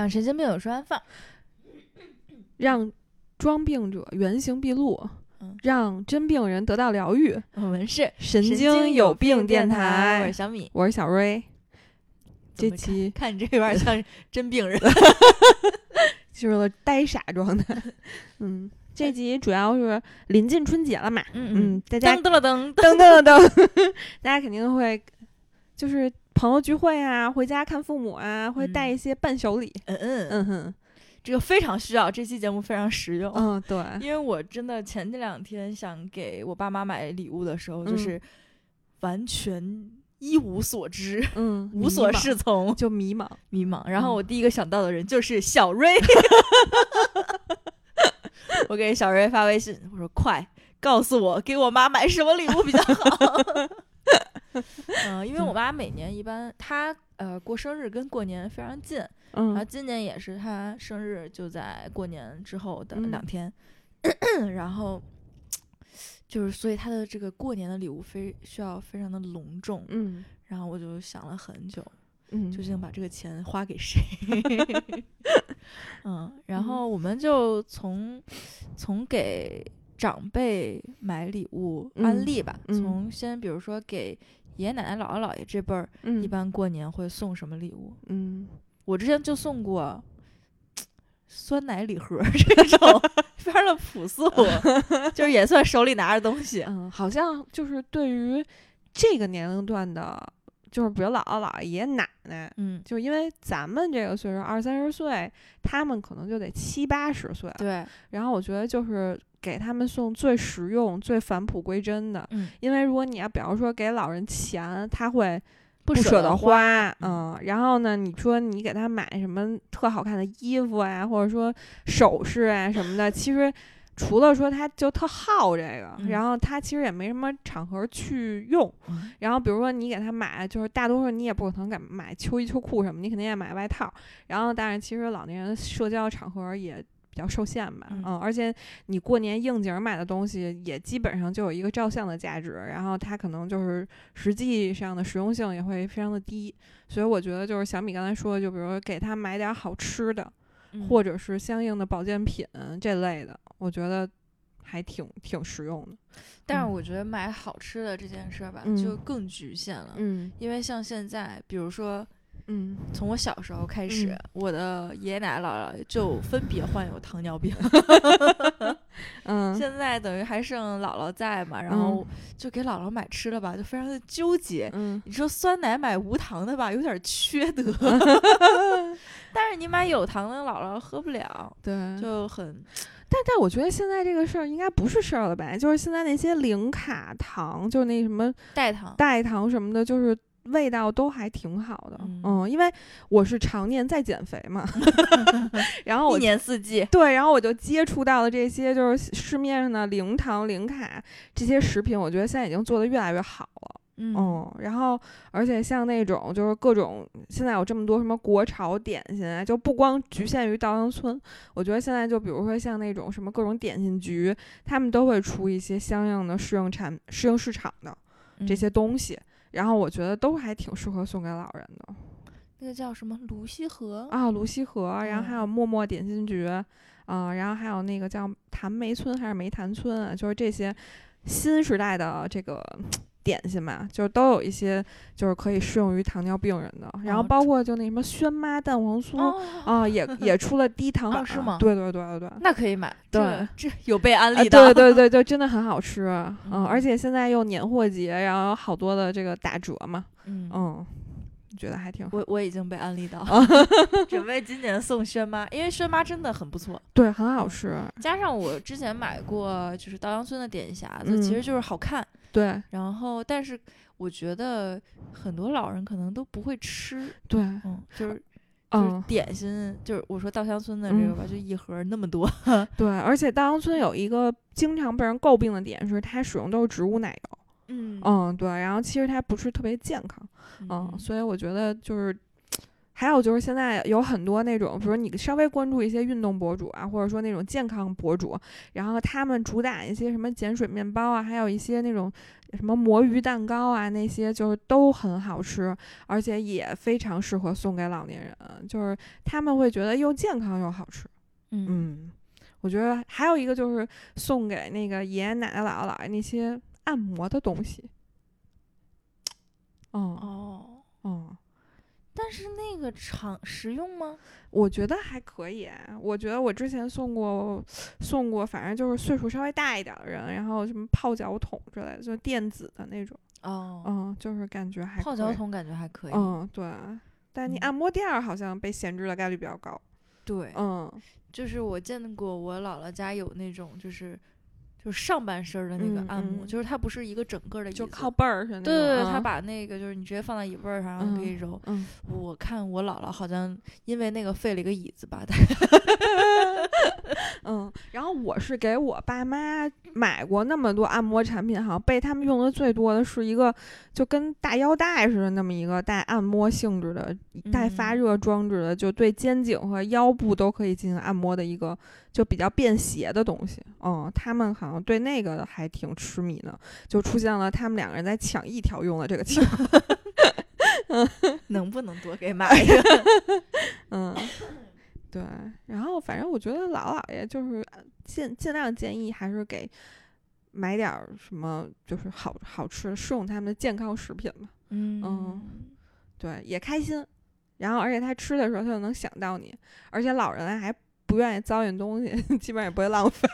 让神经病有处安放，让装病者原形毕露，嗯让真病人得到疗愈。我们是神经经有病病电台，我台是，小米。我是小瑞。怎么这期看看你这有点像 真病人，进入了呆傻状态。嗯，这集主要是临近春节了嘛，嗯嗯，大家噔噔了噔，噔噔噔，大家肯定会就是朋友聚会啊，回家看父母啊，会带嗯一些伴手礼。嗯嗯，嗯哼，这个非常需要，这期节目非常实用。嗯，对，因为我真的前这两天想给我爸妈买礼物的时候，就嗯是完全一无所知，嗯，无所适从，就迷茫。迷茫。然后嗯我第一个想到的人就是小瑞，我给小瑞发微信，我说快告诉我给我妈买什么礼物比较好。嗯，因为我妈每年一般她呃过生日跟过年非常近，然后嗯今年也是她生日就在过年之后的嗯。两天，然后就是所以她的这个过年的礼物非需要非常的隆重，嗯。然后我就想了很久，嗯，究竟。把这个钱花给谁？嗯，然嗯后我们就从从给长辈买礼物安嗯利吧，嗯。从先比如说给爷爷奶奶、姥姥姥爷这辈儿，嗯一般过年会送什么礼物？嗯我之前就送过酸奶礼盒儿这种，非常的朴素，就是也算手里拿着东西。嗯，好像就是对于这个年龄段的，就是比如姥姥姥爷、爷爷奶奶。嗯，就因为咱们这个岁数二三十岁，他们可能就得七八十岁，对，然后我觉得就是给他们送最实用、最返璞归真的。嗯，因为如果你要比方说给老人钱，他会不不舍得得花。花，嗯。然后呢，你说你给他买什么特好看的衣服啊，或者说首饰啊什么的，其实除了说他就特好这个，嗯然后他其实也没什么场合去用。嗯然后比如说你给他买，就是大多数你也不可能给买秋衣秋裤什么，你肯定也买外套。然后但是其实老年人社交场合也比较受限吧，嗯嗯，而且你过年应景买的东西也基本上就有一个照相的价值，然后它可能就是实际上的实用性也会非常的低。所以我觉得就是小米刚才说的，就比如说给他买点好吃的，嗯或者是相应的保健品这类的，我觉得还挺挺实用的。嗯但是我觉得买好吃的这件事儿吧，嗯就更局限了。嗯因为像现在，比如说嗯从我小时候开始，嗯我的爷爷奶奶、姥姥就分别患有糖尿病。嗯现在等于还剩姥姥在嘛，然后就给姥姥买吃的吧，就非常的纠结。嗯你说酸奶买无糖的吧，有点缺德，但是你买有糖的，姥姥喝不了，对，就很但但我觉得现在这个事儿应该不是事儿了吧？就是现在那些零卡糖，就是那什么代糖。代糖什么的，就是味道都还挺好的。嗯嗯，因为我是常年在减肥嘛，然后我一年四季，对，然后我就接触到了这些就是市面上的零糖零卡这些食品，我觉得现在已经做得越来越好了。嗯嗯，然后而且像那种就是各种现在有这么多什么国潮点心啊，就不光局限于稻香村，我觉得现在就比如说像那种什么各种点心局，他们都会出一些相应的适应产适应市场的这嗯些东西，然后我觉得都还挺适合送给老人的那个叫什么泸溪河，啊，泸溪河，然后还嗯有默默点心局啊，然后还有那个叫谭梅村还是梅潭村啊，就是这些新时代的这个。点心嘛，就是都有一些就是可以适用于糖尿病人的，然后哦包括就那什么轩妈蛋黄酥哦，啊，也也出了低糖版，哦是吗？对对对对对。那可以买，对。这这有被安啊，利到，对对对对，真的很好吃，嗯，嗯。而且现在又年货节，然后有好多的这个打折嘛，嗯。嗯，觉得还挺好，我我已经被安利到 准备今年送轩妈，因为轩妈真的很不错，对，很好吃，加上我之前买过就是稻香村的点心匣子，嗯其实就是好看，对。然后但是我觉得很多老人可能都不会吃，对，嗯，就是。就是嗯，点心，就是我说稻香村的这个吧，就一盒那么多，对，而且稻香村有一个经常被人诟病的点是，它使用都是植物奶油，嗯。嗯，对，然后其实它不是特别健康，嗯，嗯所以我觉得就是还有就是现在有很多那种，比如你稍微关注一些运动博主啊，或者说那种健康博主，然后他们主打一些什么碱水面包啊，还有一些那种什么魔芋蛋糕啊，那些就是都很好吃，而且也非常适合送给老年人，就是他们会觉得又健康又好吃。嗯嗯，我觉得还有一个就是送给那个爷爷奶奶、姥姥姥爷那些按摩的东西。哦哦，哦，但是那个常实用吗？我觉得还可以。我觉得我之前送过，送过，反正就是岁数稍微大一点的人，然后什么泡脚桶之类的，就电子的那种。哦，嗯，就是感觉还。泡脚桶感觉还可以。嗯，对。但你嗯按摩垫儿好像被闲置的概率比较高。对，嗯就是我见过我姥姥家有那种就是就是上半身儿的那个嗯按摩，嗯就是它不是一个整个的就靠背儿似的那种。对对对，他嗯把那个就是你直接放在椅背儿上，然后可以揉。嗯，我看我姥姥好像因为那个废了一个椅子吧，嗯，然后我是给我爸妈买过那么多按摩产品，好像被他们用的最多的是一个就跟大腰带似的那么一个带按摩性质的、带发嗯热装置的，就对肩颈和腰部都可以进行按摩的一个就比较便携的东西。嗯，他们好像对那个还挺痴迷呢，就出现了他们两个人在抢一条用的这个情况。能不能多给买一个？嗯，对。然后反正我觉得老姥爷就是呃尽尽量建议还是给买点儿什么就是好好吃适用他们的健康食品吧。嗯对，也开心。然后而且他吃的时候他就能想到你，而且老人还不愿意糟践东西，基本上也不会浪费。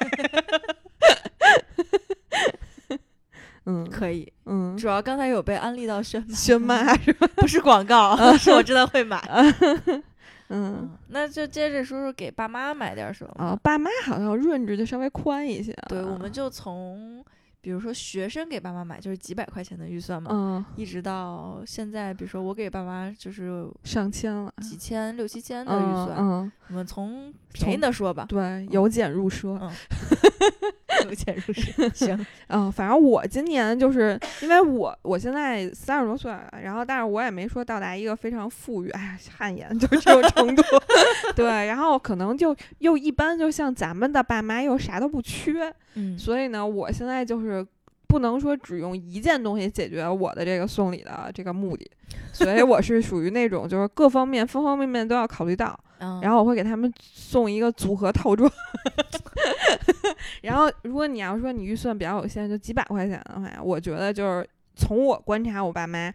嗯可以。嗯，主要刚才有被安利到轩妈，轩妈是吧？不是广告，是我真的会买。嗯嗯，那就接着说说给爸妈买点什么吧。啊，爸妈好像润质就稍微宽一些。对，我们就从比如说学生给爸妈买就是几百块钱的预算嘛，嗯一直到现在，比如说我给爸妈就是上千了。几千、六七千的预嗯算。嗯，我们从便宜的说吧，对，由俭入奢。嗯，由俭入奢。行，嗯，反正我今年就是因为我我现在三十多岁了，然后但是我也没说到达一个非常富裕，哎呀，汗颜就这种程度。对，然后可能就又一般，就像咱们的爸妈又啥都不缺，嗯，所以呢，我现在就是不能说只用一件东西解决我的这个送礼的这个目的，所以我是属于那种就是各方面方方面面都要考虑到。嗯然后我会给他们送一个组合套装。然后，如果你要说你预算比较有限，就几百块钱的话，我觉得就是从我观察我爸妈，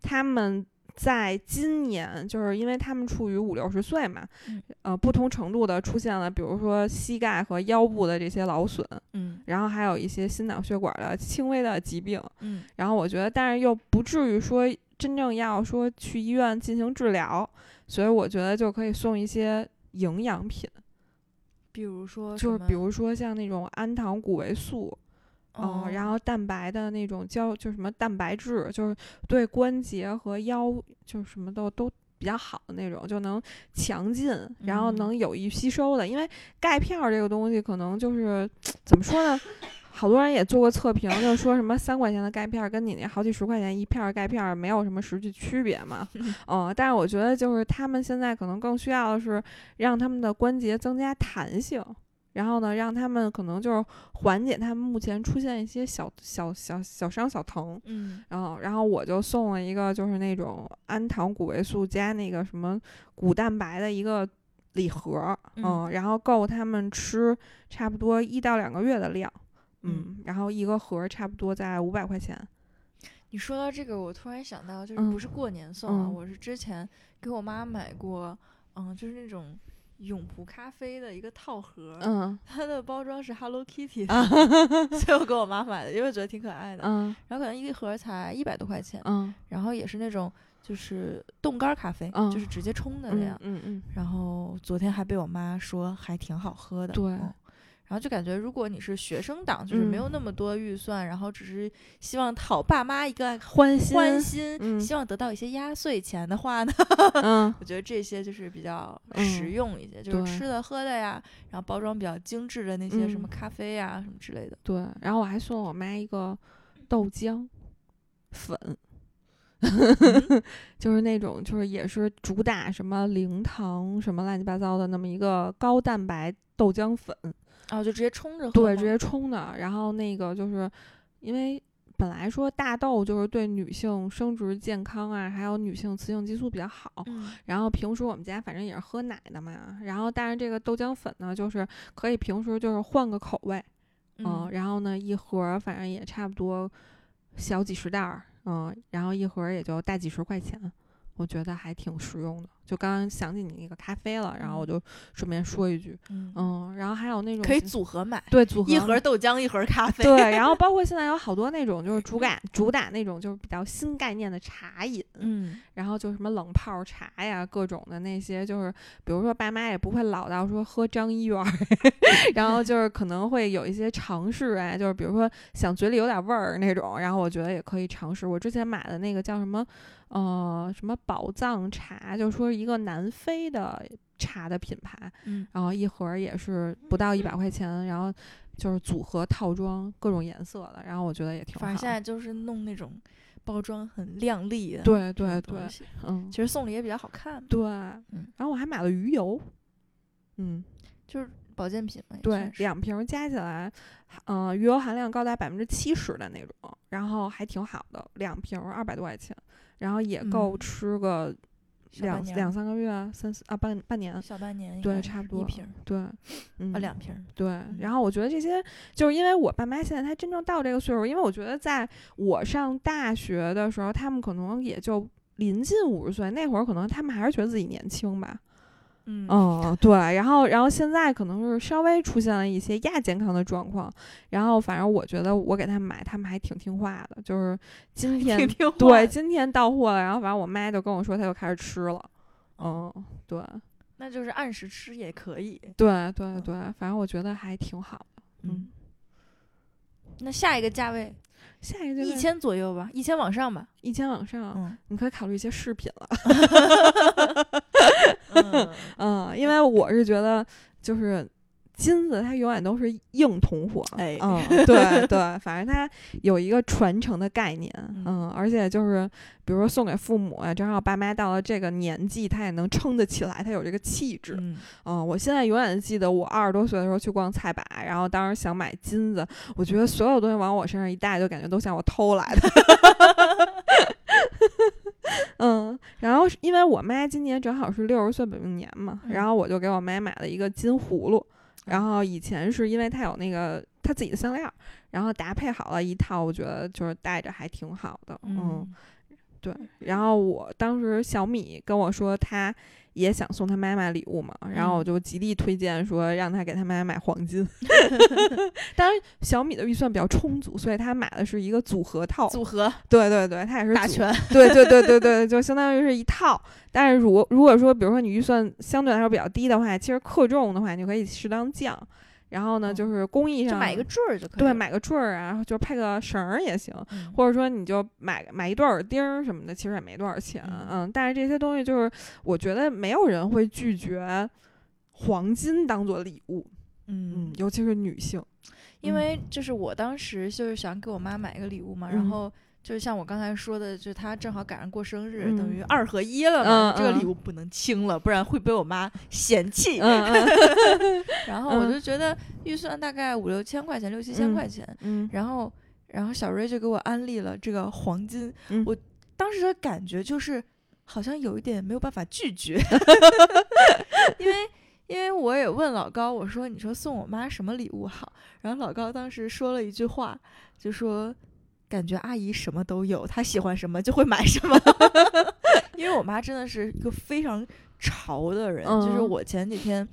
他们在今年，就是因为他们处于五六十岁嘛，嗯呃，不同程度的出现了，比如说膝盖和腰部的这些劳损，嗯然后还有一些心脑血管的轻微的疾病。嗯然后我觉得，但是又不至于说真正要说去医院进行治疗，所以我觉得就可以送一些营养品，比如说就是比如说像那种氨糖谷维素，哦嗯，然后蛋白的那种胶，就什么蛋白质，就是对关节和腰，就是什么都都。比较好的那种，就能强劲，然后嗯能有益吸收的。因为钙片儿这个东西，可能就是怎么说呢？好多人也做过测评，就说什么三块钱的钙片儿跟你那好几十块钱一片儿钙片儿没有什么实际区别嘛。嗯，但是我觉得就是他们现在可能更需要的是让他们的关节增加弹性，然后呢，让他们可能就是缓解他们目前出现一些小小小小伤小疼。嗯然后，然后我就送了一个就是那种氨糖谷维素加那个什么谷蛋白的一个礼盒嗯，然后够他们吃差不多一到两个月的量，嗯。嗯，然后一个盒儿差不多在五百块钱，你说到这个，我突然想到，就是嗯不是过年送啊，嗯。我是之前给我妈买过，嗯，就是那种永璞咖啡的一个套盒，嗯。它的包装是 Hello Kitty 的，啊所以我给我妈买的，因为我觉得挺可爱的。嗯。然后可能一盒才一百多块钱，嗯然后也是那种就是冻干咖啡，嗯就是直接冲的那样嗯。嗯嗯，然后昨天还被我妈说还挺好喝的，对嗯然后就感觉，如果你是学生党，就是没嗯有那么多预算，然后只是希望讨爸妈一个 欢心欢心，嗯。希望得到一些压岁钱的话呢，嗯。我觉得这些就是比较嗯实用一些，就是吃的喝的呀，然后包装比较精致的那些什么嗯。咖啡呀、什么之类的。对，然后我还送我妈一个豆浆粉，就是那种就是也是主打什么零糖什么乱七八糟的那么一个高蛋白豆浆粉，哦，就直接冲着喝对，直接冲的。然后那个就是因为本来说大豆就是对女性生殖健康啊，还有女性雌性激素比较好。嗯然后平时我们家反正也是喝奶的嘛，然后但是这个豆浆粉呢，就是可以平时就是换个口味，嗯，然后呢一盒儿反正也差不多小几十袋儿，嗯，然后一盒儿也就大几十块钱，我觉得还挺实用的。就刚刚想起你那个咖啡了，然后我就顺便说一句，嗯嗯，然后还有那种可以组合买，对组合一盒豆浆，一盒咖啡。对，然后包括现在有好多那种就是主打主打那种就是比较新概念的茶饮，嗯然后就什么冷泡茶呀，各种的那些，就是比如说爸妈也不会老到说喝张一元儿，然后就是可能会有一些尝试啊，就是比如说想嘴里有点味儿那种，然后我觉得也可以尝试。我之前买的那个叫什么呃什么宝藏茶，就是说一个南非的茶的品牌，嗯然后一盒儿也是不到一百块钱，然后就是组合套装各种颜色的，然后我觉得也挺好。反正现在就是弄那种包装很亮丽的，对对对，嗯其，实送礼也比较好看嘛，对，然后我还买了鱼油，嗯，就是保健品嘛，对两瓶加起来，呃，鱼油含量高达百分之七十的那种，然后还挺好的，两瓶二百多块钱，然后也够嗯吃个两两三个月，三四啊半半年，小半年对差不多一瓶对，嗯啊两瓶，对，然后我觉得这些就是因为我爸妈现在才真正到这个岁数，因为我觉得在我上大学的时候，他们可能也就临近五十岁，那会儿可能他们还是觉得自己年轻吧。嗯嗯，对，然后然后现在可能是稍微出现了一些亚健康的状况，然后反正我觉得我给他们买，他们还挺听话的，就是今 天对今天到货了，然后反正我妈就跟我说，她就开始吃了。哦嗯，对那就是按时吃也可以，对对对，反正我觉得还挺好的。嗯，那下一个价位下一个就是千左右吧，一千往上吧，一千往上，嗯你可以考虑一些饰品了。嗯，因为我是觉得就是金子它永远都是硬通货，哎嗯，对 对，反正它有一个传承的概念，嗯嗯，而且就是比如说送给父母啊，正好爸妈到了这个年纪，他也能撑得起来，他有这个气质，嗯嗯，我现在永远记得我二十多岁的时候去逛菜百，然后当时想买金子，我觉得所有东西往我身上一戴，就感觉都像我偷来的。嗯，然后是因为我妈今年正好是六十岁本命年嘛，然嗯后我就给我妈买了一个金葫芦，然嗯后以前是因为他有那个他自己的项链儿，然后搭配好了一套，我觉得就是戴着还挺好的，嗯嗯对，然后我当时小米跟我说他也想送他妈妈礼物嘛，然后我嗯就极力推荐说让他给他妈妈买黄金。当然小米的预算比较充足，所以他买的是一个组合套。组合对对对，他也是组打拳，对对对对对，就相当于是一套。但是如果如果说，比如说你预算相对来说比较低的话，其实克重的话，你可以适当降。然后呢，哦就是工艺上就买一个坠儿就可以了，对，买个坠儿啊，就配个绳儿也行。嗯。或者说你就买买一对耳钉儿什么的，其实也没多少钱，嗯。嗯，但是这些东西就是我觉得没有人会拒绝黄金当做礼物，嗯。嗯，尤其是女性，因为就是我当时就是想给我妈买一个礼物嘛，然嗯。后就是像我刚才说的，就他正好赶上过生日，嗯等于二合一了嘛，这个礼物不能轻了，不然会被我妈嫌弃。然后我嗯就觉得预算大概五六千块钱，六七千嗯块钱，嗯然后然后小瑞就给我安利了这个黄金，嗯我当时的感觉就是好像有一点没有办法拒绝，因为。因为我也问老高，我说：“你说送我妈什么礼物好？”然后老高当时说了一句话，就说：“感觉阿姨什么都有，她喜欢什么就会买什么。”因为我妈真的是一个非常潮的人，就是嗯。我前几天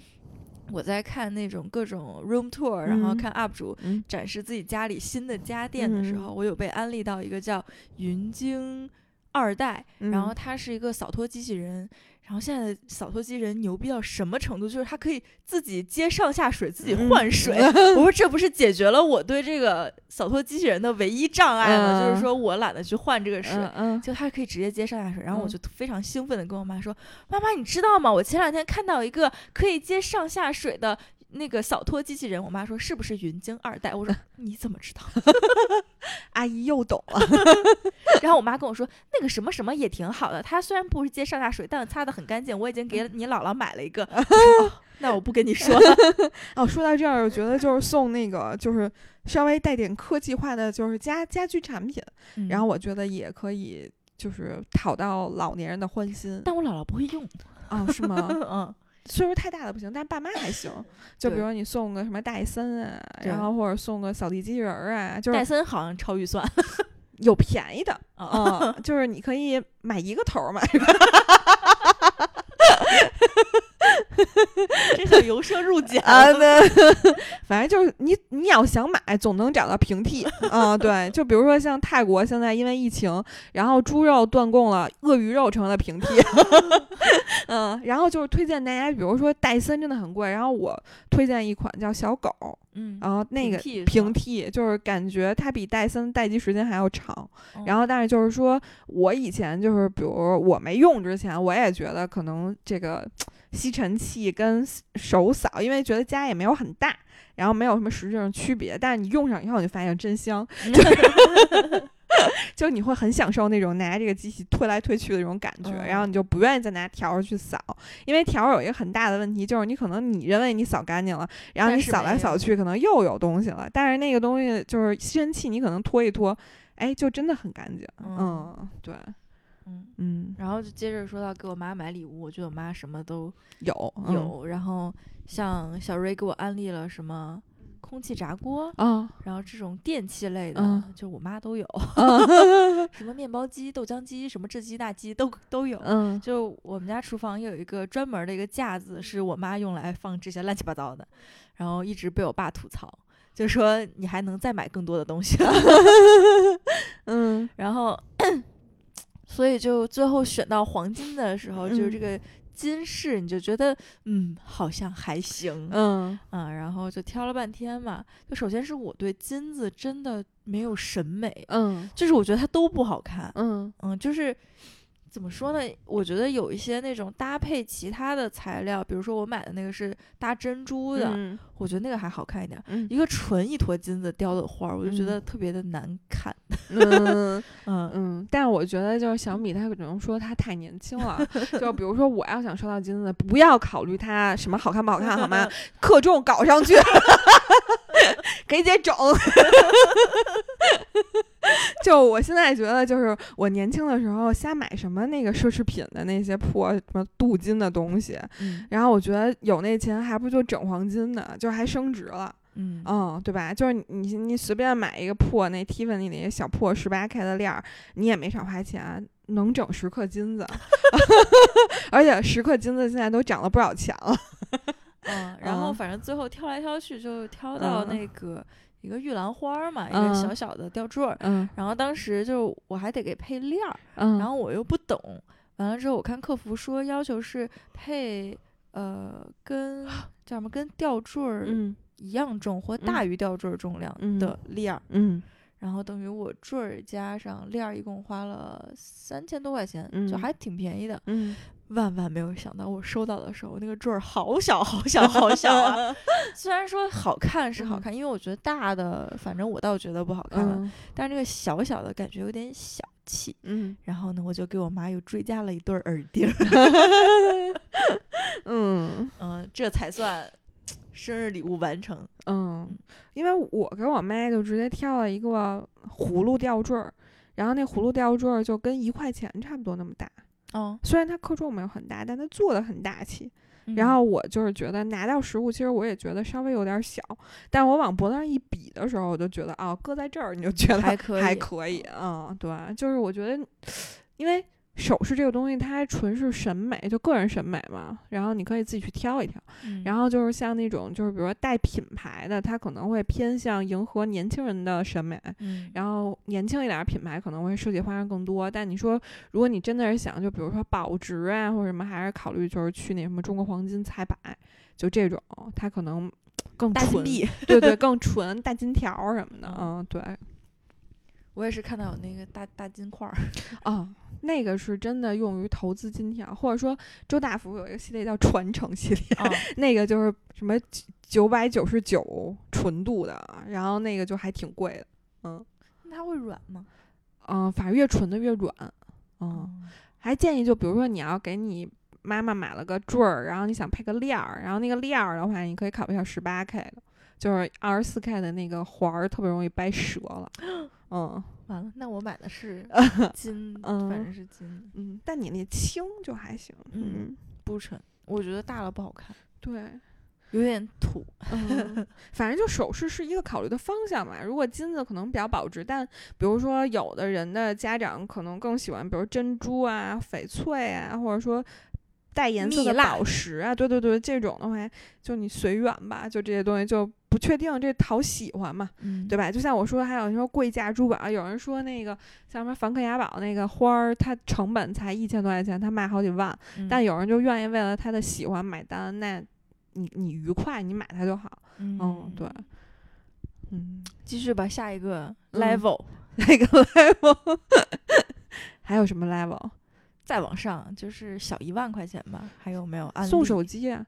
我在看那种各种 room tour，、然后嗯。看 UP 主嗯。展示自己家里新的家电的时候，嗯我有被安利到一个叫云鲸二代，然后嗯它是一个扫拖机器人。然后现在的扫拖机器人牛逼到什么程度？就是它可以自己接上下水，自己嗯换水。我说这不是解决了我对这个扫拖机器人的唯一障碍吗？就是嗯说我懒得去换这个水。就它可以直接接上下水，然后我嗯就非常兴奋的跟我妈说：“妈妈，你知道吗？我前两天看到一个可以接上下水的那个扫拖机器人，我妈说是不是云鲸二代？我说 你怎么知道？阿姨又懂了。然后我妈跟我说，那个什么什么也挺好的，它虽然不是接上下水，但擦的很干净。我已经给你姥姥买了一个。哦那我不跟你说了。哦，说到这儿，我觉得就是送那个，就是稍微带点科技化的，就是家家居产品，然后我觉得也可以，就是讨到老年人的欢心。但我姥姥不会用。哦，是吗？嗯。岁数太大的不行，但爸妈还行。就比如你送个什么戴森啊，然后或者送个扫地机器人儿啊，就是戴森好像超预算，有便宜的啊，就是你可以买一个头嘛。这叫由奢入俭啊！反正就是你，你要想买，总能找到平替啊。对，就比如说像泰国现在因为疫情，然后猪肉断供了，鳄鱼肉成了平替。嗯，然后就是推荐大家，比如说戴森真的很贵，然后我推荐一款叫小狗，嗯，然后那个平替就是感觉它比戴森待机时间还要长。然后但是就是说我以前就是比如我没用之前，我也觉得可能这个。吸尘器跟手扫，因为觉得家也没有很大，然后没有什么实质上区别。但是你用上以后，你就发现真香 就你会很享受那种拿这个机器推来推去的这种感觉，然后你就不愿意再拿笤帚去扫，因为笤帚有一个很大的问题，就是你可能你认为你扫干净了，然后你扫来扫去可能又有东西了，但是那个东西就是吸尘器，你可能拖一拖，哎，就真的很干净。嗯，对。嗯嗯，然后就接着说到给我妈买礼物，我觉得我妈什么都有有。然后像小瑞给我安利了什么空气炸锅啊，然后这种电器类的，就我妈都有。什么面包机、豆浆机、什么这机那机都都有。嗯，就我们家厨房有一个专门的一个架子，是我妈用来放这些乱七八糟的。然后一直被我爸吐槽，就说你还能再买更多的东西。嗯，然后。所以就最后选到黄金的时候，就是这个金饰，你就觉得嗯，好像还行，嗯啊，然后就挑了半天嘛。就首先是我对金子真的没有审美，嗯，就是我觉得它都不好看，嗯嗯，就是。怎么说呢？我觉得有一些那种搭配其他的材料，比如说我买的那个是搭珍珠的，我觉得那个还好看一点。一个纯一坨金子雕的花儿，我就觉得特别的难看。嗯 嗯嗯。但是我觉得就是小米，他可能说他太年轻了。就比如说我要想收到金子，不要考虑它什么好看不好看，好吗？克重搞上去，给姐整。就我现在觉得，就是我年轻的时候瞎买什么那个奢侈品的那些破什么镀金的东西，然后我觉得有那钱还不就整黄金呢，就还升值了，嗯嗯，对吧？就是你你随便买一个破那 Tiffany 那些小破十八 K 的链儿，你也没少花钱，能整十克金子，而且十克金子现在都涨了不少钱了。嗯，然后反正最后挑来挑去，就挑到那个。一个玉兰花嘛，一个小小的吊坠儿，然后当时就我还得给配链儿，然后我又不懂，完了之后我看客服说要求是配呃跟 叫什么跟吊坠儿一样重或大于吊坠儿重量的链儿，嗯，然后等于我坠儿加上链儿一共花了三千多块钱，就。还挺便宜的，嗯。万万没有想到，我收到的时候，那个坠儿好小，好小，好小啊！虽然说好看是好看，因为我觉得大的，反正我倒觉得不好看了，但是这个小小的感觉有点小气。嗯，然后呢，我就给我妈又追加了一对耳钉。嗯嗯，这才算生日礼物完成。嗯，因为我给我妈就直接挑了一个葫芦吊坠儿，然后那葫芦吊坠儿就跟一块钱差不多那么大。哦，虽然它克重没有很大，但它做的很大气。然后我就是觉得拿到实物，其实我也觉得稍微有点小，但我往脖子上一比的时候，我就觉得哦，搁在这儿你就觉得还可以，还可以。嗯，对，就是我觉得，因为。首饰这个东西，它还纯是审美，就个人审美嘛。然后你可以自己去挑一挑。然后就是像那种，就是比如说带品牌的，它可能会偏向迎合年轻人的审美。然后年轻一点品牌可能会设计花样更多。但你说，如果你真的是想，就比如说保值啊，或者什么，还是考虑就是去那什么中国黄金彩摆，就这种，它可能更 纯。对对，更纯大金条什么的。嗯，对。我也是看到有那个大大金块儿，啊，那个是真的用于投资金条，或者说周大福有一个系列叫传承系列，啊，那个就是什么九百九十九纯度的，然后那个就还挺贵的，嗯。那它会软吗？嗯，反正越纯的越软，嗯，嗯还建议就比如说你要给你妈妈买了个坠儿，然后你想配个链儿，然后那个链儿的话，你可以考虑一下十八 K 的，就是二十四 K 的那个环儿特别容易掰折了，嗯完了，那我买的是 金，嗯反正是金，嗯，但你那轻就还行，嗯嗯，不沉，我觉得大了不好看，对。有点土。嗯，反正就首饰是一个考虑的方向嘛。如果金子可能比较保值，但比如说有的人的家长可能更喜欢，比如珍珠啊、翡翠啊，或者说带颜色的宝石啊，对对对，这种的话就你随缘吧。就这些东西就不确定，这讨喜欢嘛，嗯对吧？就像我说，还有你说贵价珠宝，有人说那个像什么梵克雅宝那个花儿，它成本才一千多块钱，它卖好几万，嗯但有人就愿意为了他的喜欢买单，那你你愉快，你买它就好。嗯，对，嗯，继续吧，下一个嗯 level，、那个 level 还有什么 level？再往上就是小一万块钱吧，还有没有？送手机啊，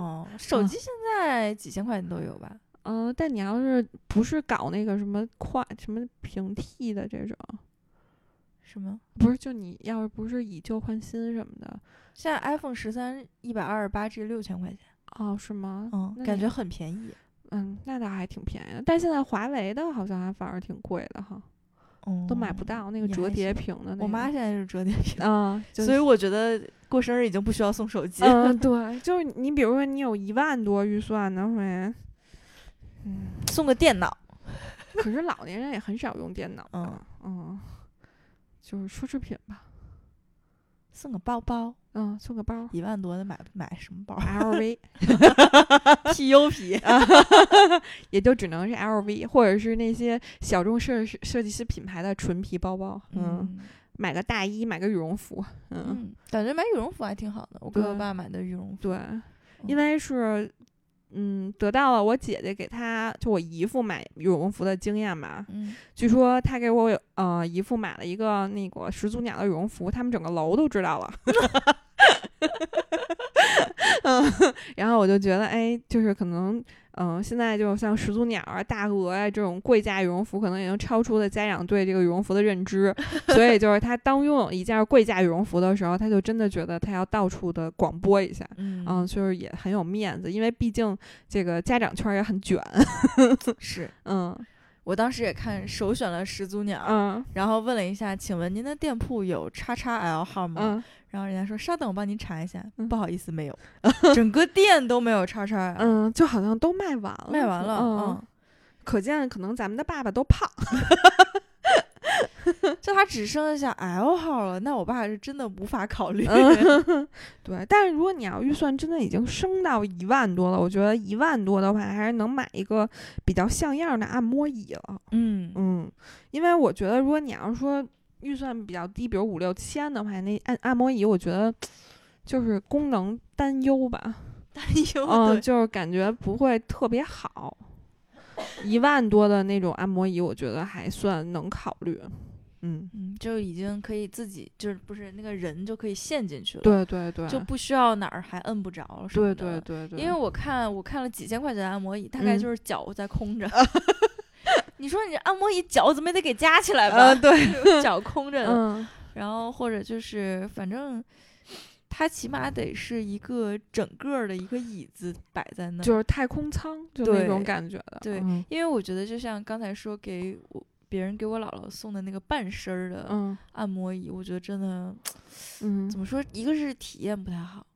哦，手机现在几千块钱都有吧？嗯、但你要是不是搞那个什么快什么平替的这种，什么？不是就你要是不是以旧换新什么的，现在 iPhone 十三一百二十八 G 六千块钱，哦，是吗？嗯，感觉很便宜。嗯，那倒还挺便宜的。但现在华为的好像还反而挺贵的哈，嗯，都买不到那个折叠屏的那个。我妈现在是折叠屏，啊，就所以我觉得过生日已经不需要送手机。嗯，对，就是你比如说你有一万多预算的话，嗯，送个电脑，可是老年人也很少用电脑嗯啊，嗯，就是奢侈品吧，送个包包，嗯，送个包一万多的买买什么包，LV，？PU 皮，也就只能是 LV，或者是那些小众设设计师品牌的纯皮包包，嗯，嗯买个大衣，买个羽绒服，嗯，嗯，感觉买羽绒服还挺好的。我给我爸买的羽绒服，对，因为是。嗯，得到了我姐姐给她就我姨父买羽绒服的经验吧，嗯，据说他给我呃姨父买了一个那个始祖鸟的羽绒服，他们整个楼都知道了。嗯，然后我就觉得，哎，就是可能，嗯、现在就像始祖鸟啊、大鹅啊这种贵价羽绒服，可能已经超出了家长对这个羽绒服的认知，所以就是他当拥有一件贵价羽绒服的时候，他就真的觉得他要到处的广播一下。嗯嗯，就是也很有面子，因为毕竟这个家长圈也很卷。是嗯我当时也看首选了始祖鸟，嗯然后问了一下，请问您的店铺有叉叉 L 号吗？嗯然后人家说稍等，我帮您查一下。嗯不好意思，没有，整个店都没有叉叉 L，、嗯，就好像都卖完了，卖完了。嗯，嗯，可见可能咱们的爸爸都胖。就他只剩下 L 号了，那我爸是真的无法考虑。嗯，对。但是如果你要预算真的已经升到一万多了，我觉得一万多的话，还是能买一个比较像样的按摩椅了。嗯嗯，因为我觉得如果你要说预算比较低，比如五六千的话，那按按摩椅，我觉得就是功能担忧吧。担忧嗯，就是感觉不会特别好。一万多的那种按摩椅，我觉得还算能考虑。嗯，嗯，就已经可以自己，就是不是那个人就可以陷进去了，，对对对，就不需要哪儿还摁不着了什么对的。对对对，因为我看我看了几千块钱的按摩椅，大概嗯就是脚在空着。你说你按摩椅脚怎么也得给夹起来吧？呃对，脚空着的。嗯然后或者就是反正它起码得是一个整个儿的一个椅子摆在那儿。就是太空舱，就那种对感觉的。对嗯因为我觉得就像刚才说给我别人给我姥姥送的那个半身儿的嗯。按摩椅，我觉得真的 嗯。怎么说，一个是体验不太好。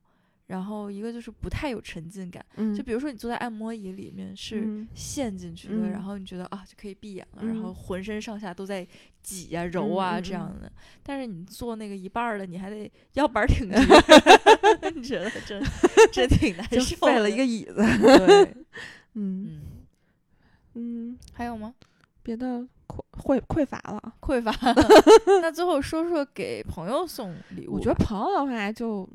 然后一个就是不太有沉浸感，嗯，就比如说你坐在按摩椅里面是嗯。陷进去的，嗯。然后你觉得啊就可以闭眼了，然后嗯。浑身上下都在挤呀、揉啊、这样的。但是你坐那个一半儿的，你还得腰板儿挺直，你觉得真真挺难受的。废了一个椅子。对，嗯。嗯，嗯，还有吗？别的匮匮匮乏了。匮乏。那最后说说给朋友送礼物。我觉得朋友的话就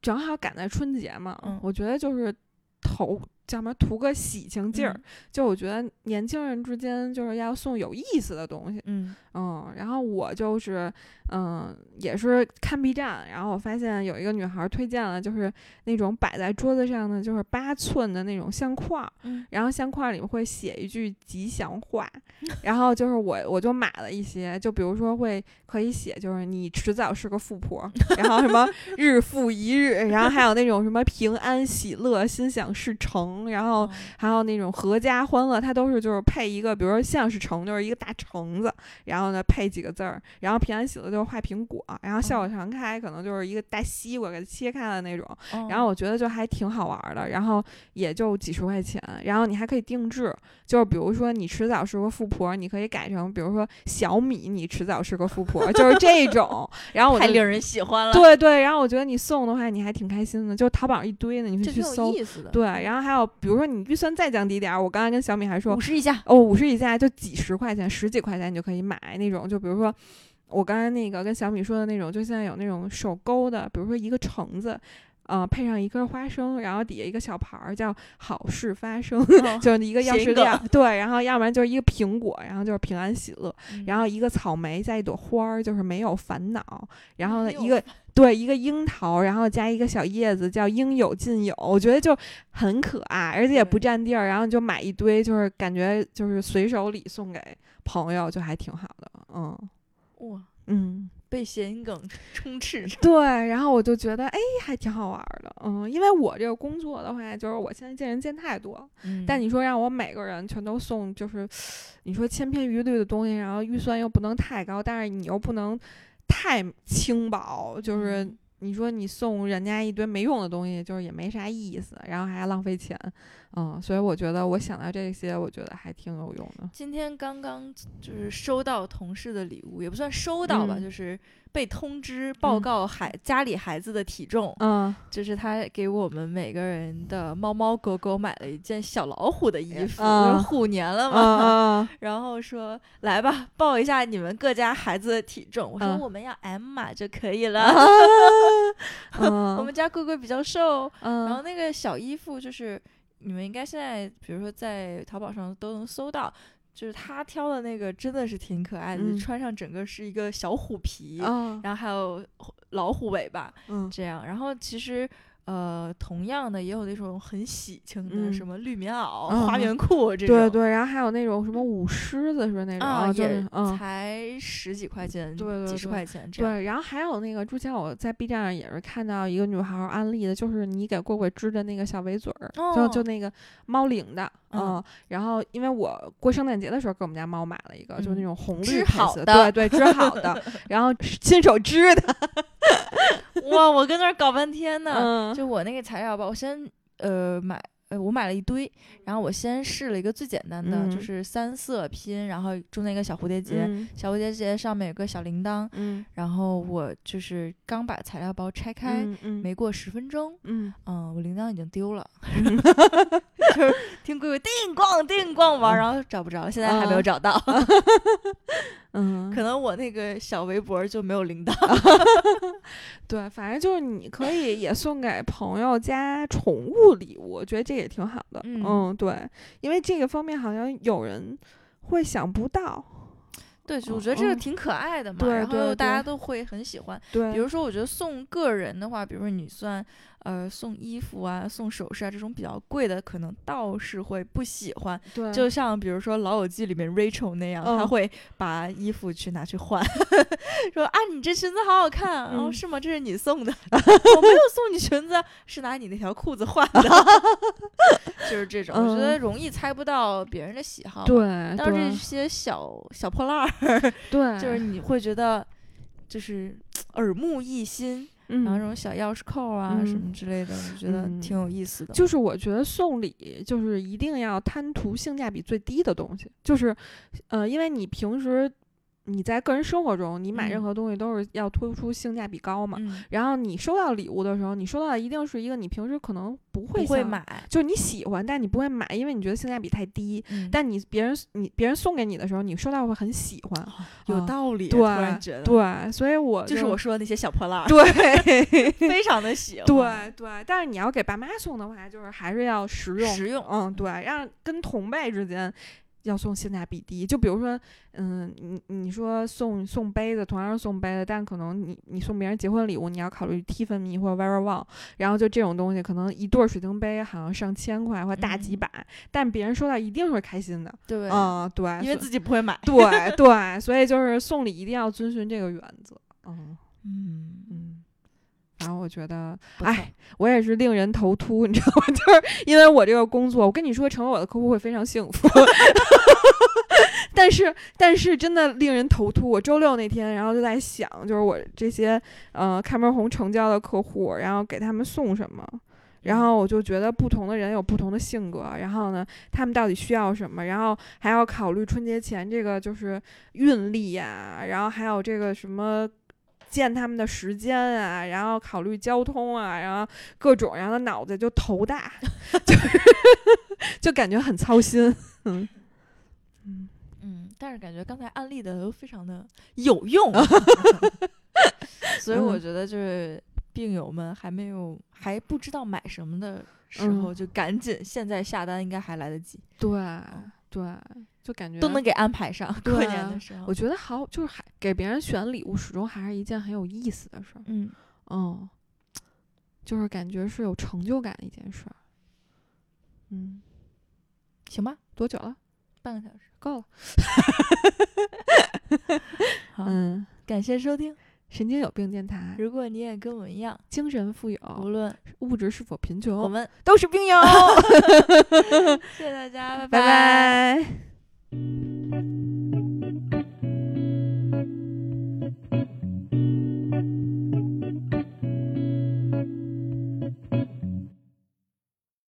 正好赶在春节嘛，嗯我觉得就是头叫什么图个喜庆劲儿。嗯就我觉得年轻人之间就是要送有意思的东西。嗯嗯，然后我就是，嗯，也是看 B 站，然后我发现有一个女孩儿推荐了，就是那种摆在桌子上的，就是八寸的那种相框儿，嗯然后相框儿里面会写一句吉祥话，然后就是我我就买了一些，就比如说会可以写，就是你迟早是个富婆，然后什么日复一日，然后还有那种什么平安喜乐、心想事成，然后哦还有那种合家欢乐，它都是就是配一个，比如说像是橙，就是一个大橙子，然后呢配几个字儿，然后平安喜乐就是画苹果，然后笑口常开可能就是一个大西瓜给它切开了那种，哦。然后我觉得就还挺好玩儿的，然后也就几十块钱，然后你还可以定制，就是比如说你迟早是个富婆，你可以改成比如说小米，你迟早是个富婆，就是这种，然后我太令人喜欢了，对对，然后我觉得你送的话你还挺开心的，就淘宝上一堆呢，你可以去搜。对，然后还有比如说你预算再降低点儿，我刚才跟小米还说五，十以下，哦，五十以下就几十块钱、十几块钱你就可以买那种，就比如说我刚才那个跟小米说的那种，就现在有那种手勾的，比如说一个橙子。呃，配上一根花生，然后底下一个小牌儿叫“好事发生”，哦 就是一个钥匙链儿，对，然后要不然就是一个苹果，然后就是平安喜乐，嗯然后一个草莓加一朵花儿，就是没有烦恼，然后呢一个对一个樱桃，然后加一个小叶子叫应有尽有，我觉得就很可爱，而且也不占地儿，然后就买一堆，就是感觉就是随手礼送给朋友，就还挺好的，嗯哇，嗯。被谐音梗 充斥着。对，然后我就觉得，哎，还挺好玩儿的，嗯，因为我这个工作的话，就是我现在见人见太多，嗯但你说让我每个人全都送，就是你说千篇一律的东西，然后预算又不能太高，但是你又不能太轻薄，就是嗯你说你送人家一堆没用的东西，就是也没啥意思，然后还浪费钱，嗯，所以我觉得我想到这些，我觉得还挺有用的。今天刚刚就是收到同事的礼物，也不算收到吧，嗯就是被通知报嗯告孩、家里孩子的体重，嗯，就是他给我们每个人的猫猫狗狗买了一件小老虎的衣服，啊就是虎年了嗯嘛。嗯 然后说来吧，报一下你们各家孩子的体重。我说嗯我们要 M 码就可以了。嗯，我们家龟龟比较瘦，嗯，然后那个小衣服就是你们应该现在比如说在淘宝上都能搜到。就是他挑的那个真的是挺可爱的，嗯穿上整个是一个小虎皮，嗯然后还有老虎尾巴嗯这样。然后其实呃，同样的也有那种很喜庆的，嗯什么绿棉袄、嗯花棉裤这种。对对，然后还有那种什么舞狮子是那种？啊，就。才十几块钱，对对对几十块钱这样。对，然后还有那个，之前我在 B 站上也是看到一个女孩儿安利的，就是你给贵贵织的那个小围嘴儿，就就哦那个猫领的，嗯嗯。然后因为我过圣诞节的时候给我们家猫买了一个，就是那嗯种红绿织配色，好的对对，织好的，然后亲手织的，哇，我跟那儿搞半天呢。嗯就我那个材料吧，我先呃买。呃，我买了一堆，然后我先试了一个最简单的，就嗯。是三色拼，然后中间一个小蝴蝶结，嗯。小蝴蝶结上面有个小铃铛，嗯。然后我就是刚把材料包拆开，没过十分钟，嗯。嗯，我铃铛已经丢了，就是听鬼鬼叮咣叮咣玩，然后找不着，现在还没有嗯。找到，嗯，可能我那个小围脖就没有铃铛。对，反正就是你可以也送给朋友加宠物礼物，我觉得这也挺好的。嗯对，因为这个方面好像有人会想不到。对，我觉得这个嗯挺可爱的嘛，对然后大家都会很喜欢。对，比如说，我觉得送个人的话，比如说你算呃送衣服啊、送首饰啊这种比较贵的，可能倒是会不喜欢。对，就像比如说《老友记》里面 Rachel 那样，她嗯会把衣服去拿去换，说啊你这裙子好好看，然后嗯是吗？这是你送的，我没有送你裙子，是拿你那条裤子换的，就是这种，我觉得嗯容易猜不到别人的喜好。对但是这些小小破烂儿，对，就是你会觉得就是耳目一新，然后这嗯，种小钥匙扣啊、什嗯么之类的，我觉得嗯挺有意思的。就是我觉得送礼就是一定要贪图性价比最低的东西，就是呃，因为你平时。你在个人生活中，你买任嗯何东西都是要突出性价比高嘛。嗯，然后你收到礼物的时候，你收到的一定是一个你平时可能不会想，不会买，就是你喜欢，但你不会买，因为你觉得性价比太低。嗯但你别人你别人送给你的时候，你收到会很喜欢。有啊道理，对所以我就是我说的那些小破烂儿，对非常的喜欢，对对，但是你要给爸妈送的话，就是还是要实用，实用嗯，对，让跟同辈之间要送性价比低。就比如说，嗯，你你说送送杯子，同样是送杯子，但可能你你送别人结婚礼物，你要考虑 Tiffany 或者 Very One，然后就这种东西，可能一对儿水晶杯好像上千块或大几嗯百，但别人收到一定会开心的。对，嗯，对，因为自己不会买，对对，所以就是送礼一定要遵循这个原则。嗯嗯，嗯，反正我觉得。哎，我也是令人头秃，你知道吗？就是因为我这个工作，我跟你说，成为我的客户会非常幸福。但是，但是真的令人头秃。我周六那天，然后就在想，就是我这些呃开门红成交的客户，然后给他们送什么。然后我就觉得不同的人有不同的性格，然后呢，他们到底需要什么，然后还要考虑春节前这个就是运力呀、然后还有这个什么见他们的时间啊，然后考虑交通啊，然后各种，然后脑子就头大，就是就感觉很操心。嗯嗯，嗯，但是感觉刚才案例的都非常的有用，所以我嗯。觉得就是病友们还没有还不知道买什么的时嗯。候，就赶紧现在下单，应该还来得及，对对，就感觉都能给安排上。过对年的时候我，觉得好，就是还给别人选礼物，始终还是一件很有意思的事儿。嗯，嗯，就是感觉是有成就感的一件事儿。嗯，行吧，多久了？半个小时，够了。好，嗯，感谢收听。神经有病电台，如果你也跟我们一样，精神富有无，论物质是否贫穷，我们都是病友。谢谢大家，拜拜。